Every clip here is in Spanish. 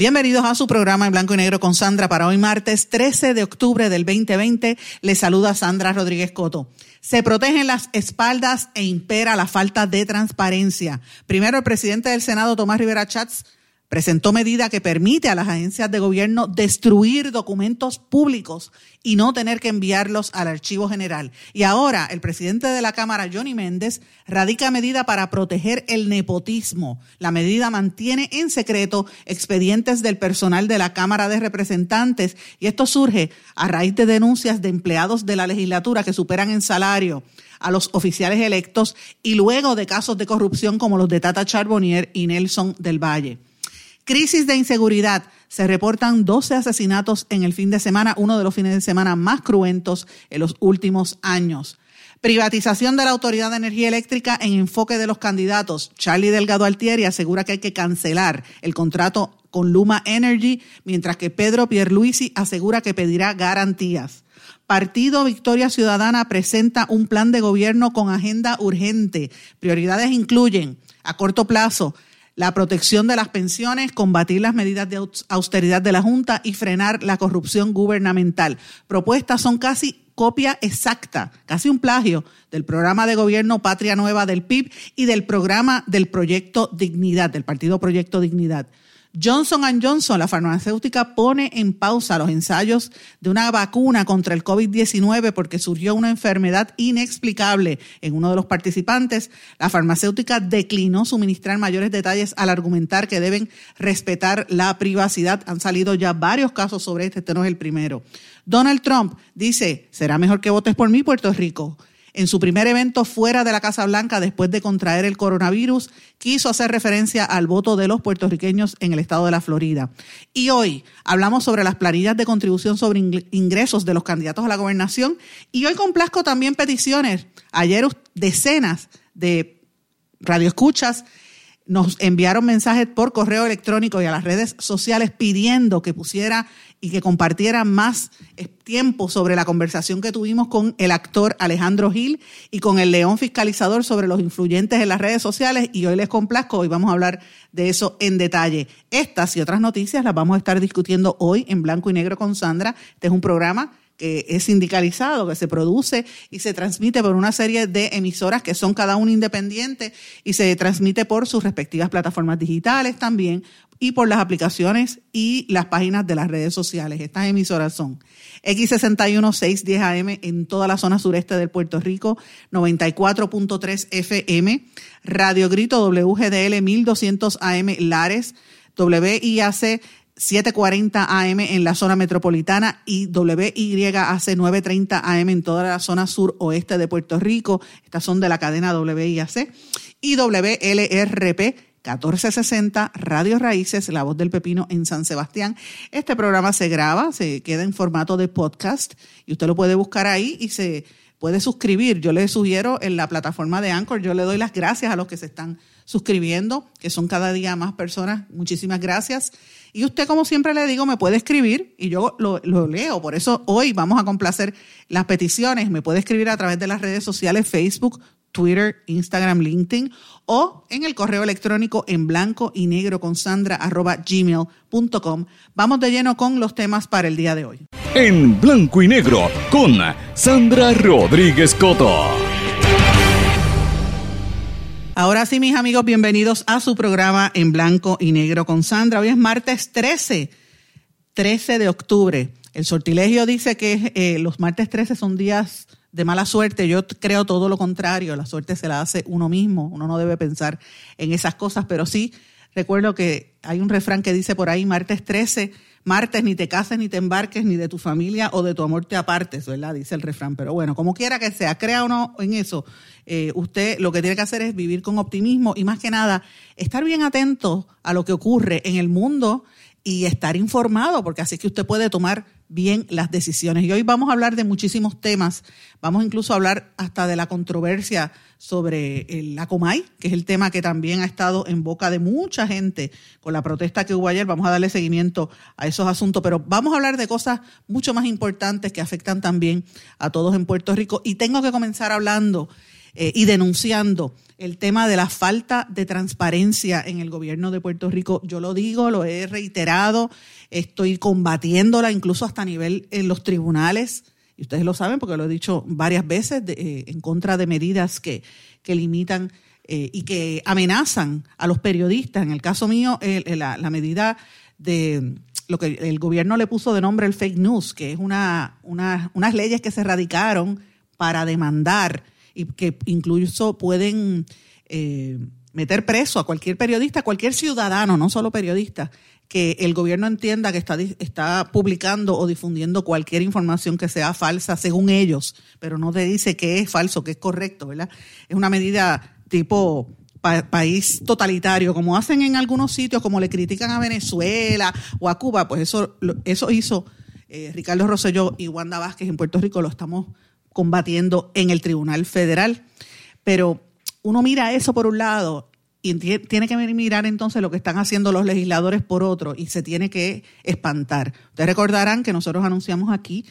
Bienvenidos a su programa en blanco y negro con Sandra para hoy martes 13 de octubre del 2020. Les saluda Sandra Rodríguez Coto. Se protegen las espaldas e impera la falta de transparencia. Primero, el presidente del Senado, Tomás Rivera Chats, presentó medida que permite a las agencias de gobierno destruir documentos públicos y no tener que enviarlos al archivo general. Y ahora el presidente de la Cámara, Johnny Méndez, radica medida para proteger el nepotismo. La medida mantiene en secreto expedientes del personal de la Cámara de Representantes y esto surge a raíz de denuncias de empleados de la legislatura que superan en salario a los oficiales electos y luego de casos de corrupción como los de Tata Charbonnier y Nelson del Valle. Crisis de inseguridad. Se reportan 12 asesinatos en el fin de semana, uno de los fines de semana más cruentos en los últimos años. Privatización de la Autoridad de Energía Eléctrica en enfoque de los candidatos. Charlie Delgado Altieri asegura que hay que cancelar el contrato con Luma Energy, mientras que Pedro Pierluisi asegura que pedirá garantías. Partido Victoria Ciudadana presenta un plan de gobierno con agenda urgente. Prioridades incluyen, a corto plazo, la protección de las pensiones, combatir las medidas de austeridad de la Junta y frenar la corrupción gubernamental. Propuestas son casi copia exacta, casi un plagio del programa de gobierno Patria Nueva del PIB y del programa del Proyecto Dignidad, del Partido Proyecto Dignidad. Johnson Johnson, la farmacéutica, pone en pausa los ensayos de una vacuna contra el COVID-19 porque surgió una enfermedad inexplicable en uno de los participantes. La farmacéutica declinó suministrar mayores detalles al argumentar que deben respetar la privacidad. Han salido ya varios casos sobre este, este no es el primero. Donald Trump dice, será mejor que votes por mí, Puerto Rico en su primer evento fuera de la Casa Blanca después de contraer el coronavirus, quiso hacer referencia al voto de los puertorriqueños en el estado de la Florida. Y hoy hablamos sobre las planillas de contribución sobre ingresos de los candidatos a la gobernación y hoy complazco también peticiones. Ayer decenas de radioescuchas nos enviaron mensajes por correo electrónico y a las redes sociales pidiendo que pusiera y que compartiera más eh, tiempo sobre la conversación que tuvimos con el actor Alejandro Gil y con el león fiscalizador sobre los influyentes en las redes sociales y hoy les complazco, hoy vamos a hablar de eso en detalle. Estas y otras noticias las vamos a estar discutiendo hoy en blanco y negro con Sandra. Este es un programa que es sindicalizado, que se produce y se transmite por una serie de emisoras que son cada una independiente y se transmite por sus respectivas plataformas digitales también y por las aplicaciones y las páginas de las redes sociales. Estas emisoras son X61 610 AM en toda la zona sureste del Puerto Rico, 94.3 FM, Radio Grito WGDL 1200 AM Lares, WIAC 740 AM en la zona metropolitana y WYAC 930 AM en toda la zona sur oeste de Puerto Rico. Estas son de la cadena WIAC. Y WLRP 1460 Radio Raíces, La Voz del Pepino en San Sebastián. Este programa se graba, se queda en formato de podcast y usted lo puede buscar ahí y se puede suscribir. Yo le sugiero en la plataforma de Anchor, yo le doy las gracias a los que se están suscribiendo, que son cada día más personas. Muchísimas gracias. Y usted, como siempre le digo, me puede escribir y yo lo, leo. Por eso hoy vamos a complacer las peticiones. Me puede escribir a través de las redes sociales Facebook, Twitter, Instagram, LinkedIn o en el correo electrónico en blanco y negro con sandra arroba gmail.com. Vamos de lleno con los temas para el día de hoy. En blanco y negro con Sandra Rodríguez Coto. Ahora sí, mis amigos, bienvenidos a su programa en blanco y negro con Sandra. Hoy es martes 13, 13 de octubre. El sortilegio dice que eh, los martes 13 son días de mala suerte. Yo creo todo lo contrario. La suerte se la hace uno mismo. Uno no debe pensar en esas cosas, pero sí recuerdo que hay un refrán que dice por ahí, martes 13, martes, ni te cases, ni te embarques, ni de tu familia o de tu amor te apartes, ¿verdad? Dice el refrán. Pero bueno, como quiera que sea, crea o no en eso, eh, usted lo que tiene que hacer es vivir con optimismo y más que nada, estar bien atento a lo que ocurre en el mundo y estar informado, porque así que usted puede tomar bien las decisiones. Y hoy vamos a hablar de muchísimos temas. Vamos incluso a hablar hasta de la controversia sobre la Comay, que es el tema que también ha estado en boca de mucha gente con la protesta que hubo ayer. Vamos a darle seguimiento a esos asuntos, pero vamos a hablar de cosas mucho más importantes que afectan también a todos en Puerto Rico. Y tengo que comenzar hablando eh, y denunciando el tema de la falta de transparencia en el gobierno de Puerto Rico. Yo lo digo, lo he reiterado, estoy combatiéndola incluso hasta a nivel en los tribunales. Y ustedes lo saben porque lo he dicho varias veces eh, en contra de medidas que, que limitan eh, y que amenazan a los periodistas. En el caso mío, la, medida de lo que el gobierno le puso de nombre el fake news, que es una, una, unas leyes que se radicaron para demandar y que incluso pueden eh, meter preso a cualquier periodista, a cualquier ciudadano, no solo periodista, que el gobierno entienda que está, está publicando o difundiendo cualquier información que sea falsa según ellos, pero no te dice que es falso, que es correcto, ¿verdad? Es una medida tipo país totalitario, como hacen en algunos sitios, como le critican a Venezuela o a Cuba, pues eso, eso hizo eh, Ricardo Rosselló y Wanda Vázquez en Puerto Rico, lo estamos combatiendo en el Tribunal Federal. Pero uno mira eso por un lado y tiene que mirar entonces lo que están haciendo los legisladores por otro y se tiene que espantar. Ustedes recordarán que nosotros anunciamos aquí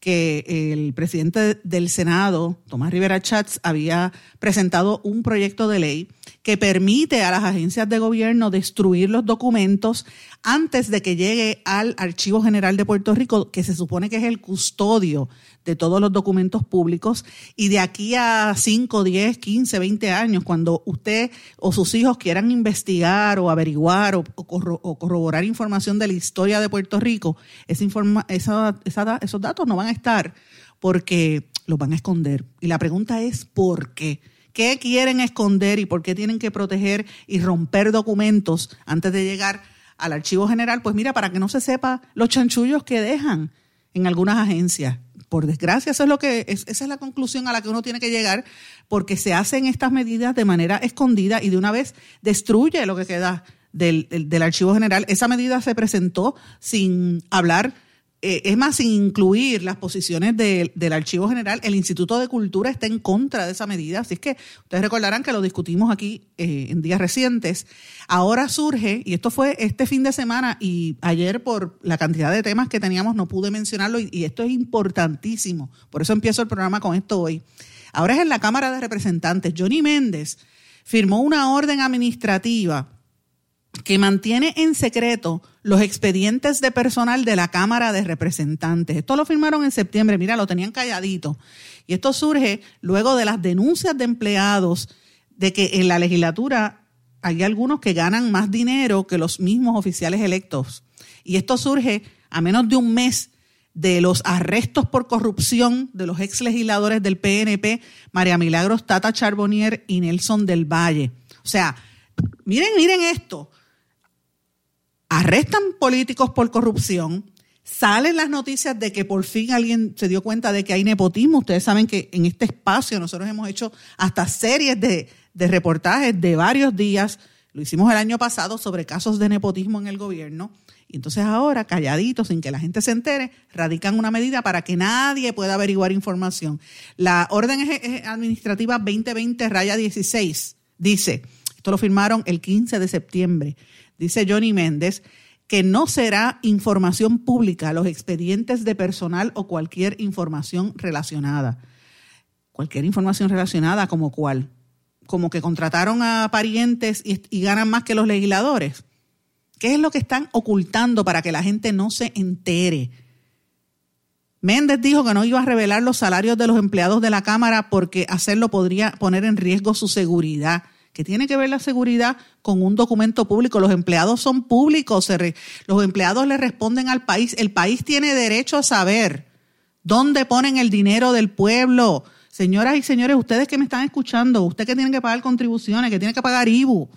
que el presidente del Senado, Tomás Rivera Chats, había presentado un proyecto de ley que permite a las agencias de gobierno destruir los documentos antes de que llegue al Archivo General de Puerto Rico, que se supone que es el custodio de todos los documentos públicos. Y de aquí a 5, 10, 15, 20 años, cuando usted o sus hijos quieran investigar o averiguar o, corroborar información de la historia de Puerto Rico, esa esos datos no van a estar porque los van a esconder. Y la pregunta es, ¿por qué? ¿Qué quieren esconder y por qué tienen que proteger y romper documentos antes de llegar al archivo general? Pues mira, para que no se sepa los chanchullos que dejan en algunas agencias. Por desgracia, eso es lo que esa es la conclusión a la que uno tiene que llegar, porque se hacen estas medidas de manera escondida y de una vez destruye lo que queda del, del archivo general. Esa medida se presentó sin hablar eh, es más, sin incluir las posiciones del Archivo General, el Instituto de Cultura está en contra de esa medida. Así es que ustedes recordarán que lo discutimos aquí eh, en días recientes. Ahora surge, y esto fue este fin de semana, y ayer por la cantidad de temas que teníamos no pude mencionarlo, y, y esto es importantísimo. Por eso empiezo el programa con esto hoy. Ahora es en la Cámara de Representantes. Johnny Méndez firmó una orden administrativa que mantiene en secreto los expedientes de personal de la Cámara de Representantes. Esto lo firmaron en septiembre, mira, lo tenían calladito. Y esto surge luego de las denuncias de empleados de que en la legislatura hay algunos que ganan más dinero que los mismos oficiales electos. Y esto surge a menos de un mes de los arrestos por corrupción de los ex legisladores del PNP, María Milagros Tata Charbonnier y Nelson del Valle. O sea, miren, miren esto arrestan políticos por corrupción, salen las noticias de que por fin alguien se dio cuenta de que hay nepotismo. Ustedes saben que en este espacio nosotros hemos hecho hasta series de, reportajes de varios días. Lo hicimos el año pasado sobre casos de nepotismo en el gobierno. Y entonces ahora, calladitos, sin que la gente se entere, radican una medida para que nadie pueda averiguar información. La orden administrativa 2020 raya 16 dice, esto lo firmaron el 15 de septiembre, dice Johnny Méndez, que no será información pública los expedientes de personal o cualquier información relacionada. Cualquier información relacionada como cuál. Como que contrataron a parientes y, ganan más que los legisladores. ¿Qué es lo que están ocultando para que la gente no se entere? Méndez dijo que no iba a revelar los salarios de los empleados de la Cámara porque hacerlo podría poner en riesgo su seguridad que tiene que ver la seguridad con un documento público. Los empleados son públicos, los empleados le responden al país. El país tiene derecho a saber dónde ponen el dinero del pueblo. Señoras y señores, ustedes que me están escuchando, usted que tienen que pagar contribuciones, que tiene que pagar IBU,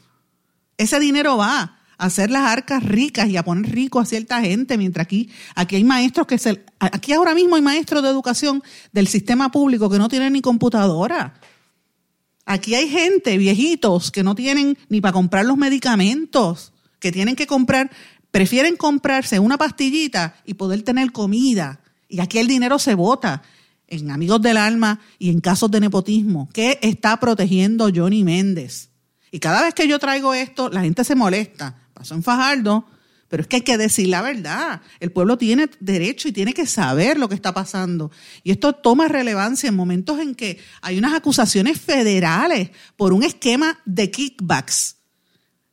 ese dinero va hacer las arcas ricas y a poner rico a cierta gente, mientras aquí, aquí hay maestros que se, aquí ahora mismo hay maestros de educación del sistema público que no tienen ni computadora. Aquí hay gente, viejitos, que no tienen ni para comprar los medicamentos, que tienen que comprar, prefieren comprarse una pastillita y poder tener comida. Y aquí el dinero se bota en Amigos del Alma y en casos de nepotismo. ¿Qué está protegiendo Johnny Méndez? Y cada vez que yo traigo esto, la gente se molesta. Pasó en Fajardo, pero es que hay que decir la verdad. El pueblo tiene derecho y tiene que saber lo que está pasando. Y esto toma relevancia en momentos en que hay unas acusaciones federales por un esquema de kickbacks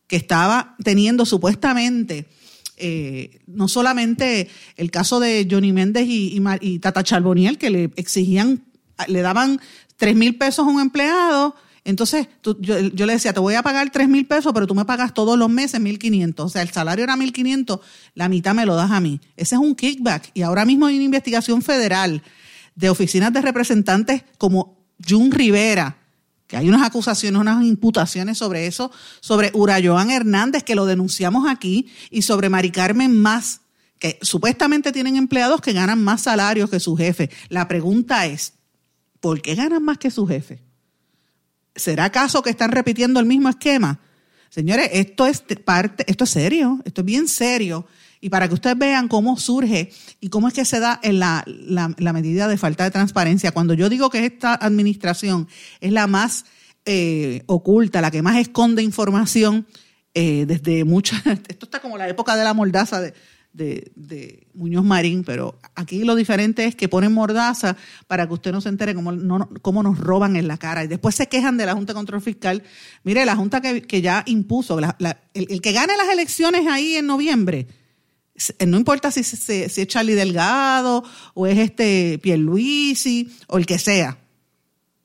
que estaba teniendo supuestamente eh, no solamente el caso de Johnny Méndez y, Tata Charboniel, que le exigían, le daban tres mil pesos a un empleado entonces, yo, le decía, te voy a pagar tres mil pesos, pero tú me pagas todos los meses mil quinientos. O sea, el salario era mil quinientos, la mitad me lo das a mí. Ese es un kickback. Y ahora mismo hay una investigación federal de oficinas de representantes como Jun Rivera, que hay unas acusaciones, unas imputaciones sobre eso, sobre Urayoan Hernández, que lo denunciamos aquí, y sobre Mari Carmen Más, que supuestamente tienen empleados que ganan más salarios que su jefe. La pregunta es, ¿por qué ganan más que su jefe? ¿Será acaso que están repitiendo el mismo esquema? Señores, esto es parte, esto es serio, esto es bien serio. Y para que ustedes vean cómo surge y cómo es que se da en la, medida de falta de transparencia. Cuando yo digo que esta administración es la más eh, oculta, la que más esconde información, eh, desde muchas, esto está como la época de la mordaza de, de, Muñoz Marín, pero aquí lo diferente es que ponen mordaza para que usted no se entere cómo, cómo nos roban en la cara. Y después se quejan de la Junta de Control Fiscal. Mire, la Junta que, ya impuso, el, que gane las elecciones ahí en noviembre, no importa si, si, es Charlie Delgado o es este Pierluisi o el que sea.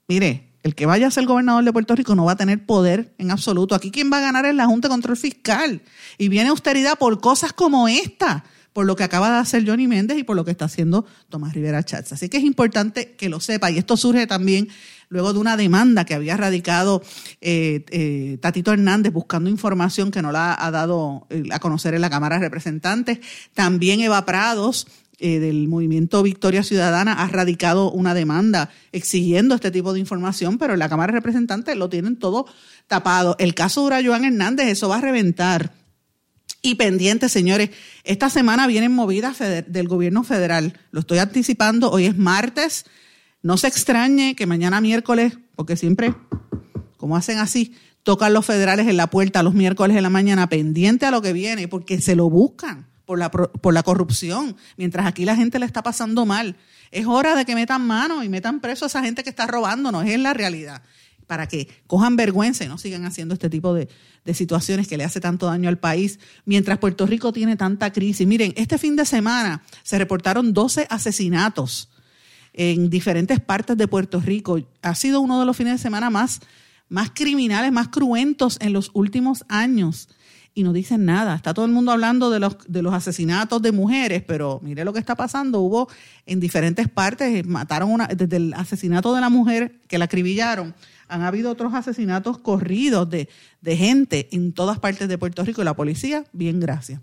Mire, el que vaya a ser gobernador de Puerto Rico no va a tener poder en absoluto. Aquí quien va a ganar es la Junta de Control Fiscal. Y viene austeridad por cosas como esta, por lo que acaba de hacer Johnny Méndez y por lo que está haciendo Tomás Rivera Chats. Así que es importante que lo sepa. Y esto surge también luego de una demanda que había radicado eh, eh, Tatito Hernández buscando información que no la ha dado eh, a conocer en la Cámara de Representantes. También Eva Prados eh, del movimiento Victoria Ciudadana ha radicado una demanda exigiendo este tipo de información, pero en la Cámara de Representantes lo tienen todo tapado. El caso de Joan Hernández, eso va a reventar. Y pendiente, señores, esta semana vienen movidas del gobierno federal. Lo estoy anticipando, hoy es martes. No se extrañe que mañana miércoles, porque siempre, como hacen así, tocan los federales en la puerta los miércoles en la mañana, pendiente a lo que viene, porque se lo buscan por la, por la corrupción, mientras aquí la gente le está pasando mal. Es hora de que metan mano y metan preso a esa gente que está robándonos, es la realidad, para que cojan vergüenza y no sigan haciendo este tipo de, de situaciones que le hace tanto daño al país, mientras Puerto Rico tiene tanta crisis. Miren, este fin de semana se reportaron 12 asesinatos en diferentes partes de Puerto Rico. Ha sido uno de los fines de semana más, más criminales, más cruentos en los últimos años y no dicen nada. Está todo el mundo hablando de los, de los asesinatos de mujeres, pero mire lo que está pasando. Hubo en diferentes partes, mataron una, desde el asesinato de la mujer que la acribillaron, han habido otros asesinatos corridos de, de gente en todas partes de Puerto Rico y la policía, bien, gracias.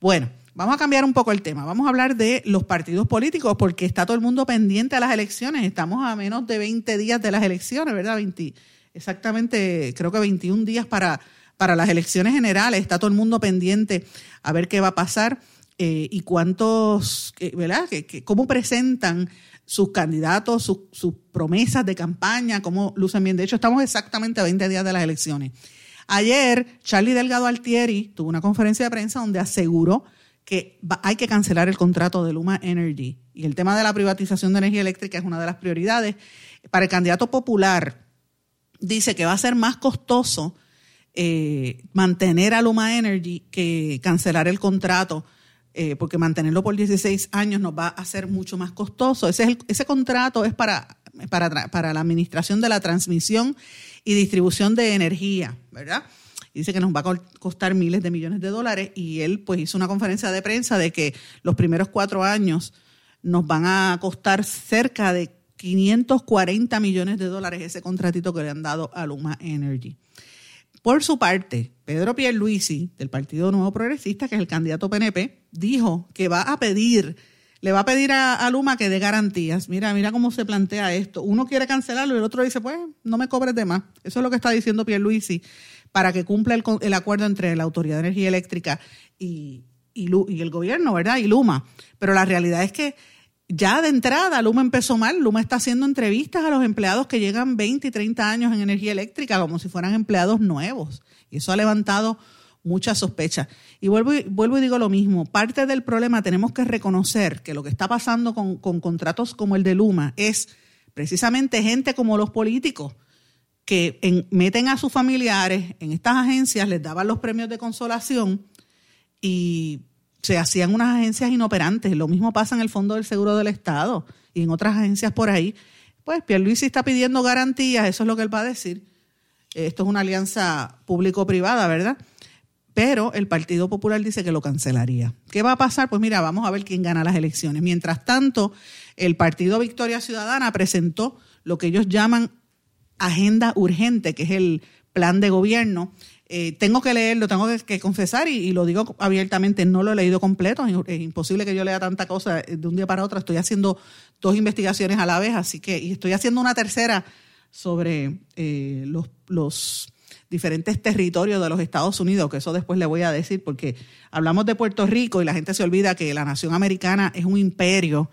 Bueno, vamos a cambiar un poco el tema. Vamos a hablar de los partidos políticos porque está todo el mundo pendiente a las elecciones. Estamos a menos de 20 días de las elecciones, ¿verdad? 20, exactamente, creo que 21 días para para las elecciones generales. Está todo el mundo pendiente a ver qué va a pasar eh, y cuántos, ¿verdad? cómo presentan sus candidatos, sus, promesas de campaña, cómo lucen bien. De hecho, estamos exactamente a 20 días de las elecciones. Ayer, Charlie Delgado Altieri tuvo una conferencia de prensa donde aseguró que hay que cancelar el contrato de Luma Energy. Y el tema de la privatización de energía eléctrica es una de las prioridades. Para el candidato popular, dice que va a ser más costoso eh, mantener a Luma Energy que cancelar el contrato, eh, porque mantenerlo por 16 años nos va a hacer mucho más costoso. Ese, ese contrato es para, para, para la administración de la transmisión y distribución de energía, ¿verdad? dice que nos va a costar miles de millones de dólares y él pues hizo una conferencia de prensa de que los primeros cuatro años nos van a costar cerca de 540 millones de dólares ese contratito que le han dado a Luma Energy. Por su parte, Pedro Pierluisi, del Partido Nuevo Progresista, que es el candidato PNP, dijo que va a pedir, le va a pedir a, Luma que dé garantías. Mira, mira cómo se plantea esto. Uno quiere cancelarlo y el otro dice, pues, no me cobres de más. Eso es lo que está diciendo Pierluisi para que cumpla el, acuerdo entre la Autoridad de Energía Eléctrica y, y el gobierno, ¿verdad? Y Luma. Pero la realidad es que ya de entrada Luma empezó mal. Luma está haciendo entrevistas a los empleados que llegan 20 y 30 años en energía eléctrica como si fueran empleados nuevos. Y eso ha levantado muchas sospechas. Y vuelvo, y vuelvo y digo lo mismo. Parte del problema tenemos que reconocer que lo que está pasando con, contratos como el de Luma es precisamente gente como los políticos que meten a sus familiares en estas agencias, les daban los premios de consolación y se hacían unas agencias inoperantes. Lo mismo pasa en el Fondo del Seguro del Estado y en otras agencias por ahí. Pues Pierluisi está pidiendo garantías, eso es lo que él va a decir. Esto es una alianza público-privada, ¿verdad? Pero el Partido Popular dice que lo cancelaría. ¿Qué va a pasar? Pues mira, vamos a ver quién gana las elecciones. Mientras tanto, el Partido Victoria Ciudadana presentó lo que ellos llaman agenda urgente, que es el plan de gobierno eh, tengo que leerlo, tengo que, confesar y, lo digo abiertamente, no lo he leído completo, es, imposible que yo lea tanta cosa de un día para otro, estoy haciendo dos investigaciones a la vez, así que, y estoy haciendo una tercera sobre eh, los diferentes territorios de los Estados Unidos, que eso después le voy a decir, porque hablamos de Puerto Rico y la gente se olvida que la nación americana es un imperio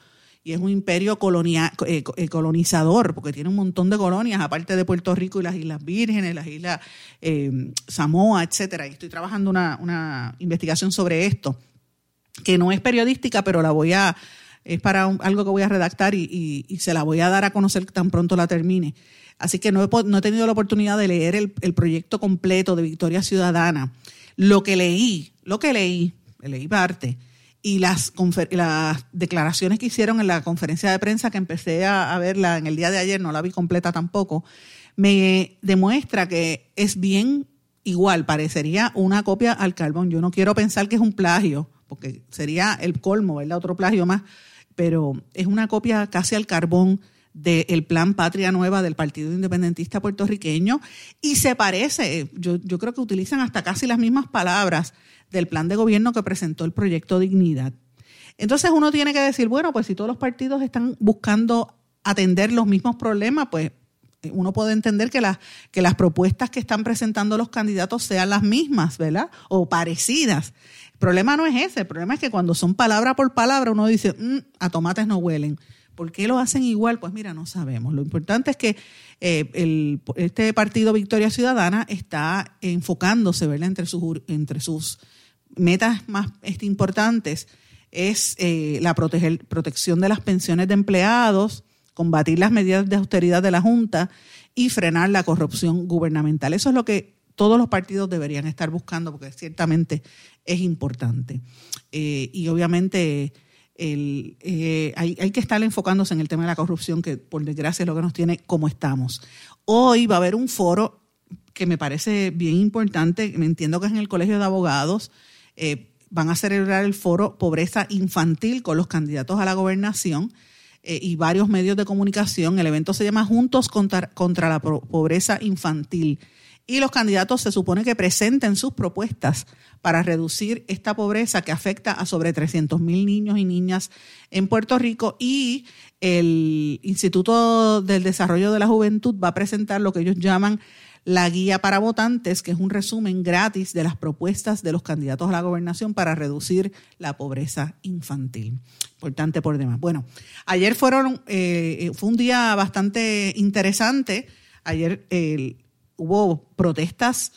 y es un imperio eh, eh, colonizador, porque tiene un montón de colonias, aparte de Puerto Rico y las Islas Vírgenes, las Islas eh, Samoa, etcétera. Y estoy trabajando una, investigación sobre esto, que no es periodística, pero la voy a, es para algo que voy a redactar y, se la voy a dar a conocer tan pronto la termine. Así que no he, tenido la oportunidad de leer el, el proyecto completo de Victoria Ciudadana. Lo que leí, lo que leí, leí parte, y las, declaraciones que hicieron en la conferencia de prensa, que empecé a, verla en el día de ayer, no la vi completa tampoco, me demuestra que es bien igual, parecería una copia al carbón. Yo no quiero pensar que es un plagio, porque sería el colmo, ¿verdad? Otro plagio más, pero es una copia casi al carbón del plan Patria Nueva del Partido Independentista puertorriqueño y se parece, yo, yo creo que utilizan hasta casi las mismas palabras del plan de gobierno que presentó el proyecto Dignidad. Entonces uno tiene que decir, bueno, pues si todos los partidos están buscando atender los mismos problemas, pues eh, uno puede entender que las, que las propuestas que están presentando los candidatos sean las mismas, ¿verdad? O parecidas. El problema no es ese, el problema es que cuando son palabra por palabra uno dice, mm, a tomates no huelen. ¿Por qué lo hacen igual? Pues mira, no sabemos. Lo importante es que eh, este partido Victoria Ciudadana está enfocándose, ¿verdad? Entre sus, entre sus metas más este, importantes es eh, la protección de las pensiones de empleados, combatir las medidas de austeridad de la Junta y frenar la corrupción gubernamental. Eso es lo que todos los partidos deberían estar buscando porque ciertamente es importante. Eh, y obviamente eh, hay, que estar enfocándose en el tema de la corrupción, que por desgracia es lo que nos tiene como estamos. Hoy va a haber un foro que me parece bien importante, me entiendo que es en el Colegio de Abogados, eh, van a celebrar el foro Pobreza Infantil con los candidatos a la gobernación eh, y varios medios de comunicación. El evento se llama Juntos contra la Pobreza Infantil. Y los candidatos se supone que presenten sus propuestas para reducir esta pobreza que afecta a sobre 300 mil niños y niñas en Puerto Rico. Y el Instituto del Desarrollo de la Juventud va a presentar lo que ellos llaman la guía para votantes, que es un resumen gratis de las propuestas de los candidatos a la gobernación para reducir la pobreza infantil. Importante por demás. Bueno, ayer fueron, eh, fue un día bastante interesante. Ayer hubo protestas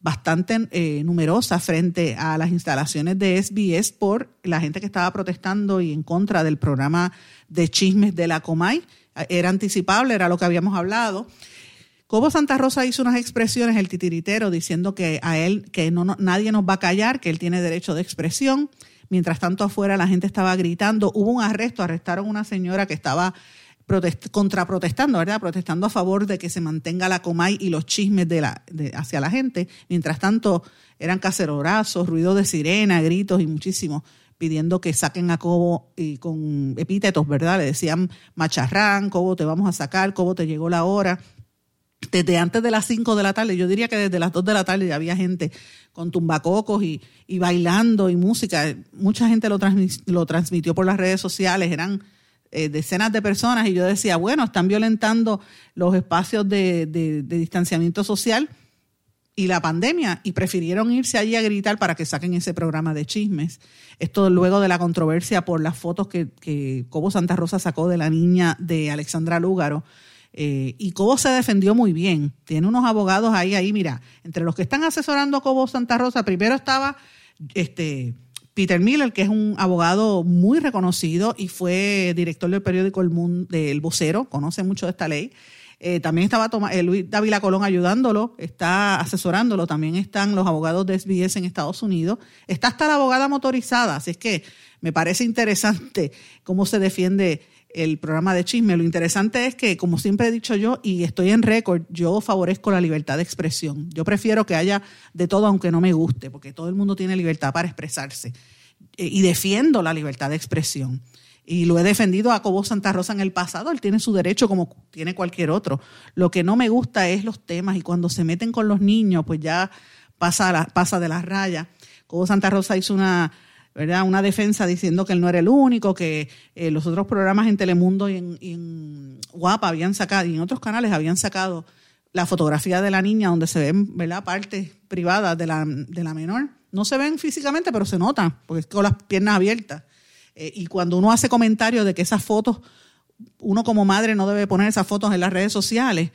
bastante eh, numerosas frente a las instalaciones de SBS por la gente que estaba protestando y en contra del programa de chismes de la Comay. Era anticipable, era lo que habíamos hablado. Cobo Santa Rosa hizo unas expresiones, el titiritero, diciendo que a él, que no, nadie nos va a callar, que él tiene derecho de expresión. Mientras tanto afuera la gente estaba gritando. Hubo un arresto, arrestaron a una señora que estaba contraprotestando, ¿verdad? Protestando a favor de que se mantenga la comay y los chismes de la, hacia la gente. Mientras tanto, eran cacerorazos, ruido de sirena, gritos y muchísimo pidiendo que saquen a Cobo y con epítetos, ¿verdad? Le decían macharrán, Cobo te vamos a sacar, Cobo te llegó la hora desde antes de las 5 de la tarde, yo diría que desde las 2 de la tarde ya había gente con tumbacocos y, y bailando y música. Mucha gente lo, lo transmitió por las redes sociales, eran eh, decenas de personas y yo decía, bueno, están violentando los espacios de, de, distanciamiento social y la pandemia y prefirieron irse allí a gritar para que saquen ese programa de chismes. Esto luego de la controversia por las fotos que, que Cobo Santa Rosa sacó de la niña de Alexandra Lúgaro eh, y Cobo se defendió muy bien. Tiene unos abogados ahí, ahí, mira, entre los que están asesorando Cobo Santa Rosa, primero estaba este, Peter Miller, que es un abogado muy reconocido y fue director del periódico El Mundo, del Vocero, conoce mucho de esta ley. Eh, también estaba eh, Luis Dávila Colón ayudándolo, está asesorándolo. También están los abogados de SBS en Estados Unidos. Está hasta la abogada motorizada. Así es que me parece interesante cómo se defiende el programa de chisme. Lo interesante es que, como siempre he dicho yo, y estoy en récord, yo favorezco la libertad de expresión. Yo prefiero que haya de todo aunque no me guste, porque todo el mundo tiene libertad para expresarse. Eh, y defiendo la libertad de expresión. Y lo he defendido a Cobo Santa Rosa en el pasado, él tiene su derecho como tiene cualquier otro. Lo que no me gusta es los temas y cuando se meten con los niños, pues ya pasa, pasa de las rayas. Cobo Santa Rosa hizo una ¿verdad? Una defensa diciendo que él no era el único, que eh, los otros programas en Telemundo y en, Guapa habían sacado, y en otros canales habían sacado la fotografía de la niña donde se ven, ¿verdad? Partes privadas de la, de la menor. No se ven físicamente, pero se notan, porque es con las piernas abiertas. Eh, y cuando uno hace comentarios de que esas fotos, uno como madre no debe poner esas fotos en las redes sociales,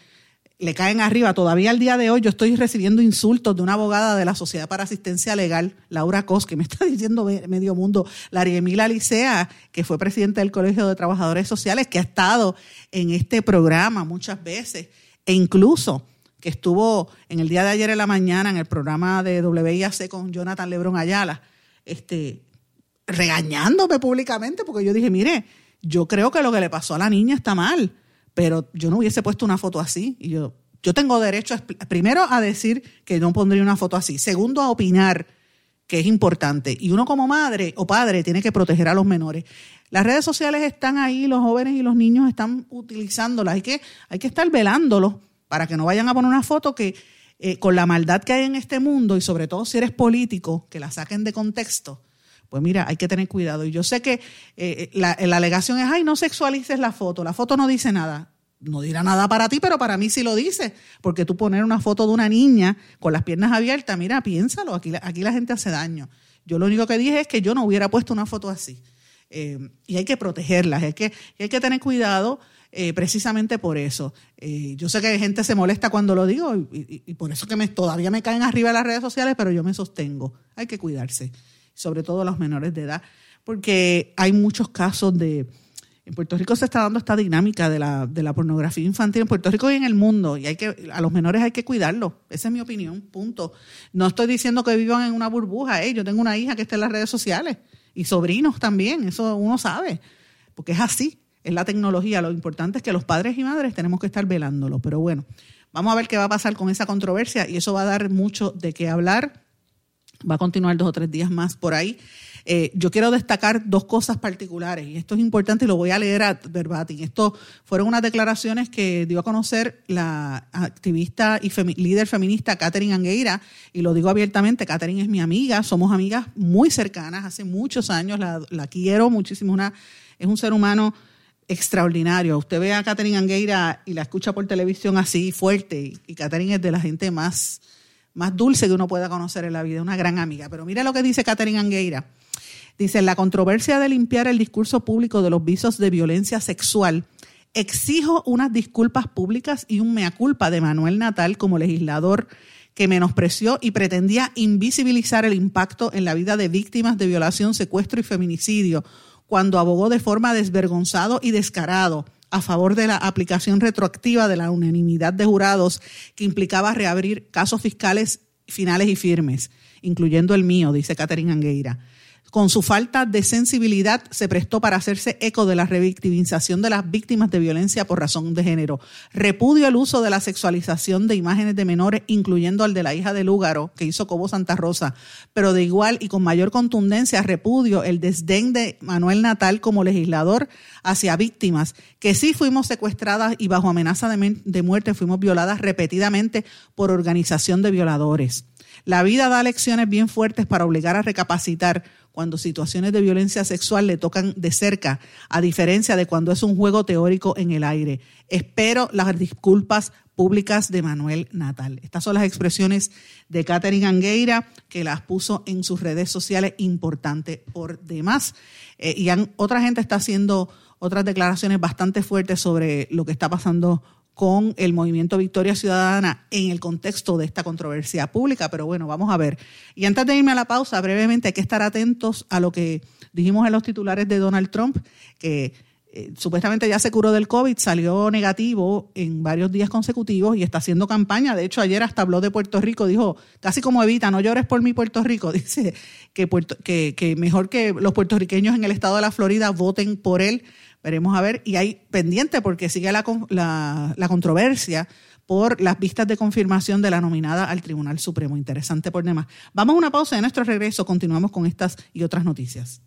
le caen arriba. Todavía al día de hoy yo estoy recibiendo insultos de una abogada de la Sociedad para Asistencia Legal, Laura Cos, que me está diciendo medio mundo, la Ariemila Licea, que fue presidenta del Colegio de Trabajadores Sociales, que ha estado en este programa muchas veces, e incluso que estuvo en el día de ayer en la mañana en el programa de WIAC con Jonathan Lebron Ayala, este, regañándome públicamente, porque yo dije, mire, yo creo que lo que le pasó a la niña está mal pero yo no hubiese puesto una foto así. Y yo, yo tengo derecho, primero, a decir que no pondría una foto así. Segundo, a opinar que es importante. Y uno como madre o padre tiene que proteger a los menores. Las redes sociales están ahí, los jóvenes y los niños están utilizándolas. Hay que, hay que estar velándolos para que no vayan a poner una foto que eh, con la maldad que hay en este mundo y sobre todo si eres político, que la saquen de contexto. Pues mira, hay que tener cuidado. Y yo sé que eh, la, la, alegación es, ay, no sexualices la foto. La foto no dice nada. No dirá nada para ti, pero para mí sí lo dice. Porque tú poner una foto de una niña con las piernas abiertas, mira, piénsalo, aquí, aquí la gente hace daño. Yo lo único que dije es que yo no hubiera puesto una foto así. Eh, y hay que protegerlas, hay que, hay que tener cuidado eh, precisamente por eso. yo sé que gente se molesta cuando lo digo y, y, por eso que me, todavía me caen arriba las redes sociales, pero yo me sostengo. Hay que cuidarse sobre todo los menores de edad, porque hay muchos casos de... En Puerto Rico se está dando esta dinámica de la, de la pornografía infantil en Puerto Rico y en el mundo, y hay que, a los menores hay que cuidarlos. Esa es mi opinión, punto. No estoy diciendo que vivan en una burbuja, ¿eh? yo tengo una hija que está en las redes sociales y sobrinos también, eso uno sabe, porque es así, es la tecnología. Lo importante es que los padres y madres tenemos que estar velándolo. Pero bueno, vamos a ver qué va a pasar con esa controversia y eso va a dar mucho de qué hablar va a continuar dos o tres días más por ahí. Eh, yo quiero destacar dos cosas particulares y esto es importante y lo voy a leer a verbatim. Esto fueron unas declaraciones que dio a conocer la activista y líder feminista Catherine Angueira y lo digo abiertamente, Catherine es mi amiga, somos amigas muy cercanas, hace muchos años, la, la quiero muchísimo, una, es un ser humano extraordinario. Usted ve a Catherine Angueira y la escucha por televisión así fuerte y Catherine es de la gente más más dulce que uno pueda conocer en la vida, una gran amiga. Pero mira lo que dice Catherine Angueira. Dice, la controversia de limpiar el discurso público de los visos de violencia sexual, exijo unas disculpas públicas y un mea culpa de Manuel Natal como legislador que menospreció y pretendía invisibilizar el impacto en la vida de víctimas de violación, secuestro y feminicidio, cuando abogó de forma desvergonzado y descarado a favor de la aplicación retroactiva de la unanimidad de jurados que implicaba reabrir casos fiscales finales y firmes, incluyendo el mío, dice Catherine Angueira. Con su falta de sensibilidad se prestó para hacerse eco de la revictimización de las víctimas de violencia por razón de género. Repudio el uso de la sexualización de imágenes de menores, incluyendo al de la hija de Lúgaro, que hizo Cobo Santa Rosa, pero de igual y con mayor contundencia repudio el desdén de Manuel Natal como legislador hacia víctimas, que sí fuimos secuestradas y bajo amenaza de, de muerte fuimos violadas repetidamente por organización de violadores. La vida da lecciones bien fuertes para obligar a recapacitar cuando situaciones de violencia sexual le tocan de cerca, a diferencia de cuando es un juego teórico en el aire. Espero las disculpas públicas de Manuel Natal. Estas son las expresiones de Catherine Angueira, que las puso en sus redes sociales, importante por demás. Eh, y otra gente está haciendo otras declaraciones bastante fuertes sobre lo que está pasando con el movimiento Victoria Ciudadana en el contexto de esta controversia pública, pero bueno, vamos a ver. Y antes de irme a la pausa, brevemente hay que estar atentos a lo que dijimos en los titulares de Donald Trump, que eh, supuestamente ya se curó del COVID, salió negativo en varios días consecutivos y está haciendo campaña. De hecho, ayer hasta habló de Puerto Rico, dijo, casi como Evita, no llores por mi Puerto Rico, dice que, que, que mejor que los puertorriqueños en el estado de la Florida voten por él Veremos a ver. Y hay pendiente porque sigue la, la, controversia por las vistas de confirmación de la nominada al Tribunal Supremo. Interesante por demás. Vamos a una pausa de nuestro regreso. Continuamos con estas y otras noticias.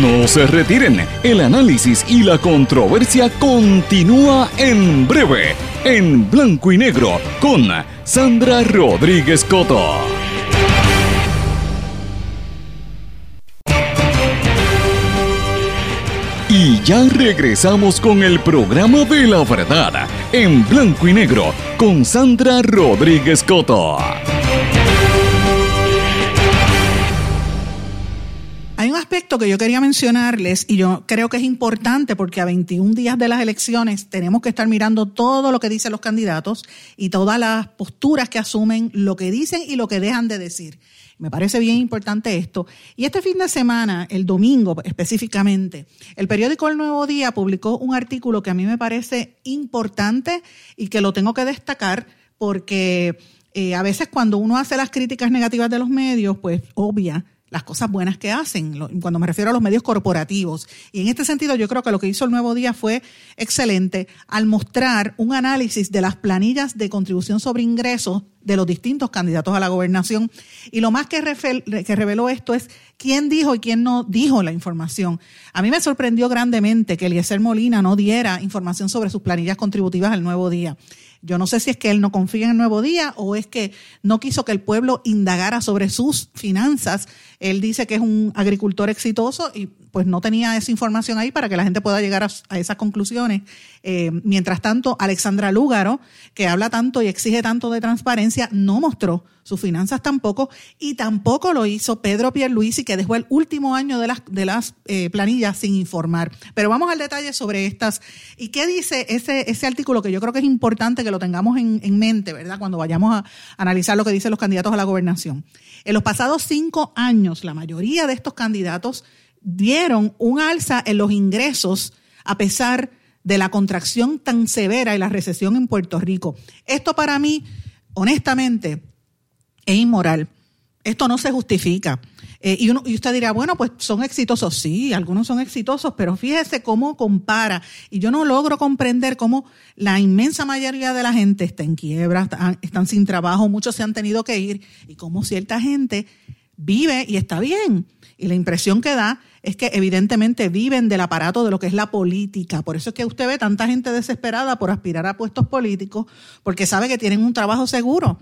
No se retiren. El análisis y la controversia continúa en breve, en blanco y negro, con Sandra Rodríguez Coto. Y ya regresamos con el programa de la verdad, en blanco y negro, con Sandra Rodríguez Coto. Hay un aspecto que yo quería mencionarles y yo creo que es importante porque a 21 días de las elecciones tenemos que estar mirando todo lo que dicen los candidatos y todas las posturas que asumen, lo que dicen y lo que dejan de decir. Me parece bien importante esto. Y este fin de semana, el domingo específicamente, el periódico El Nuevo Día publicó un artículo que a mí me parece importante y que lo tengo que destacar porque eh, a veces cuando uno hace las críticas negativas de los medios, pues obvia las cosas buenas que hacen, cuando me refiero a los medios corporativos. Y en este sentido yo creo que lo que hizo el Nuevo Día fue excelente al mostrar un análisis de las planillas de contribución sobre ingresos de los distintos candidatos a la gobernación. Y lo más que, que reveló esto es quién dijo y quién no dijo la información. A mí me sorprendió grandemente que Eliezer Molina no diera información sobre sus planillas contributivas al Nuevo Día. Yo no sé si es que él no confía en el nuevo día o es que no quiso que el pueblo indagara sobre sus finanzas. Él dice que es un agricultor exitoso y pues no tenía esa información ahí para que la gente pueda llegar a, esas conclusiones. Eh, mientras tanto, Alexandra Lúgaro, que habla tanto y exige tanto de transparencia, no mostró sus finanzas tampoco, y tampoco lo hizo Pedro Pierluisi, que dejó el último año de las, de las eh, planillas sin informar. Pero vamos al detalle sobre estas. ¿Y qué dice ese, ese artículo que yo creo que es importante que lo tengamos en, en mente, ¿verdad? Cuando vayamos a analizar lo que dicen los candidatos a la gobernación. En los pasados cinco años, la mayoría de estos candidatos dieron un alza en los ingresos a pesar de la contracción tan severa y la recesión en Puerto Rico. Esto para mí, honestamente, es inmoral. Esto no se justifica. Eh, y, uno, y usted dirá, bueno, pues son exitosos. Sí, algunos son exitosos, pero fíjese cómo compara. Y yo no logro comprender cómo la inmensa mayoría de la gente está en quiebra, están, están sin trabajo, muchos se han tenido que ir, y cómo cierta gente vive y está bien. Y la impresión que da es que evidentemente viven del aparato de lo que es la política. Por eso es que usted ve tanta gente desesperada por aspirar a puestos políticos, porque sabe que tienen un trabajo seguro.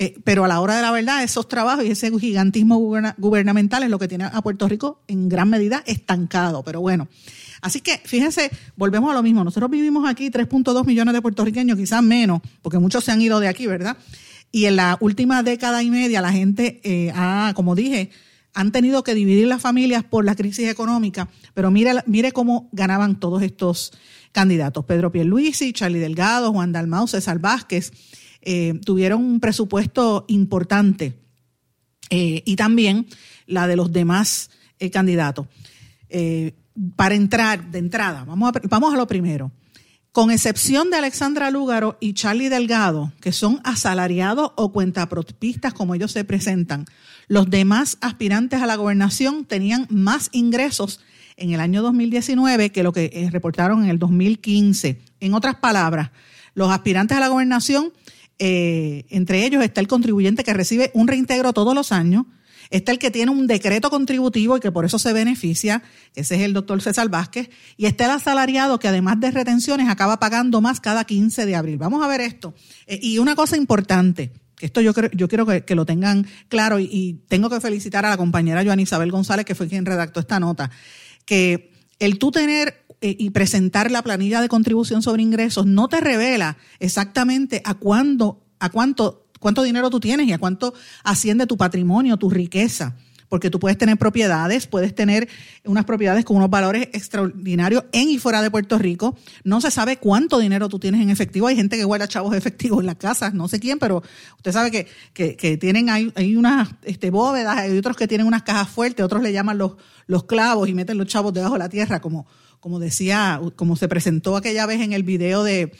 Eh, pero a la hora de la verdad, esos trabajos y ese gigantismo gubernamental es lo que tiene a Puerto Rico en gran medida estancado. Pero bueno, así que fíjense, volvemos a lo mismo. Nosotros vivimos aquí 3.2 millones de puertorriqueños, quizás menos, porque muchos se han ido de aquí, ¿verdad? Y en la última década y media la gente eh, ha, como dije, han tenido que dividir las familias por la crisis económica, pero mire, mire cómo ganaban todos estos candidatos. Pedro Pierluisi, Charlie Delgado, Juan Dalmau, César Vázquez, eh, tuvieron un presupuesto importante eh, y también la de los demás eh, candidatos. para entrar de entrada, vamos a, vamos a lo primero. Con excepción de Alexandra Lúgaro y Charlie Delgado, que son asalariados o cuentapropistas como ellos se presentan, los demás aspirantes a la gobernación tenían más ingresos en el año 2019 que lo que eh, reportaron en el 2015. En otras palabras, los aspirantes a la gobernación, eh, entre ellos está el contribuyente que recibe un reintegro todos los años, está el que tiene un decreto contributivo y que por eso se beneficia, ese es el doctor César Vázquez, y está el asalariado que además de retenciones acaba pagando más cada 15 de abril. Vamos a ver esto. Eh, y una cosa importante, esto yo, creo, yo quiero que, lo tengan claro y, tengo que felicitar a la compañera Joan Isabel González, que fue quien redactó esta nota, que el tú tener eh, y presentar la planilla de contribución sobre ingresos no te revela exactamente a cuándo, a cuánto, cuánto dinero tú tienes y a cuánto asciende tu patrimonio, tu riqueza porque tú puedes tener propiedades, puedes tener unas propiedades con unos valores extraordinarios en y fuera de Puerto Rico. No se sabe cuánto dinero tú tienes en efectivo. Hay gente que guarda chavos efectivos en las casas, no sé quién, pero usted sabe que, que, que tienen, hay, hay unas este, bóvedas, hay otros que tienen unas cajas fuertes, otros le llaman los, los clavos y meten los chavos debajo de la tierra, como, como decía, como se presentó aquella vez en el video de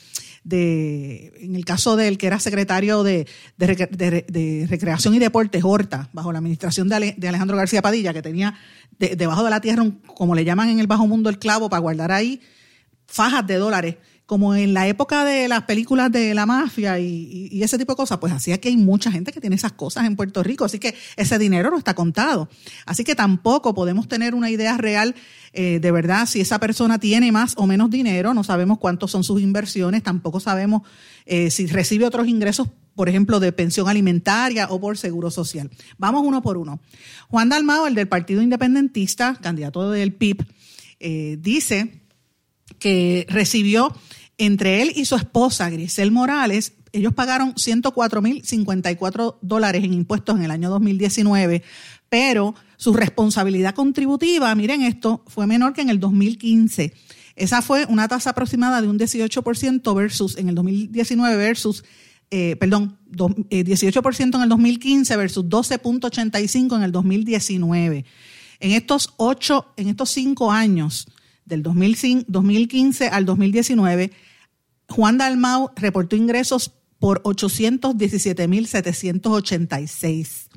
de, en el caso del que era secretario de, de, Recreación y Deportes, Horta, bajo la administración de, Alejandro García Padilla, que tenía debajo de la tierra, como le llaman en el bajo mundo, el clavo, para guardar ahí fajas de dólares como en la época de las películas de la mafia y, ese tipo de cosas, pues así que hay mucha gente que tiene esas cosas en Puerto Rico, así que ese dinero no está contado. Así que tampoco podemos tener una idea real eh, de verdad si esa persona tiene más o menos dinero, no sabemos cuántos son sus inversiones, tampoco sabemos eh, si recibe otros ingresos, por ejemplo, de pensión alimentaria o por seguro social. Vamos uno por uno. Juan Dalmao, el del Partido Independentista, candidato del PIB, eh, dice que recibió entre él y su esposa, Grisel Morales, ellos pagaron 104.054 dólares en impuestos en el año 2019, pero su responsabilidad contributiva, miren esto, fue menor que en el 2015. Esa fue una tasa aproximada de un 18% versus en el 2019 versus, eh, perdón, 18% eh, en el 2015 versus 12.85 en el 2019. En estos ocho, en estos cinco años, del 2015 al 2019, Juan Dalmau reportó ingresos por 817.786.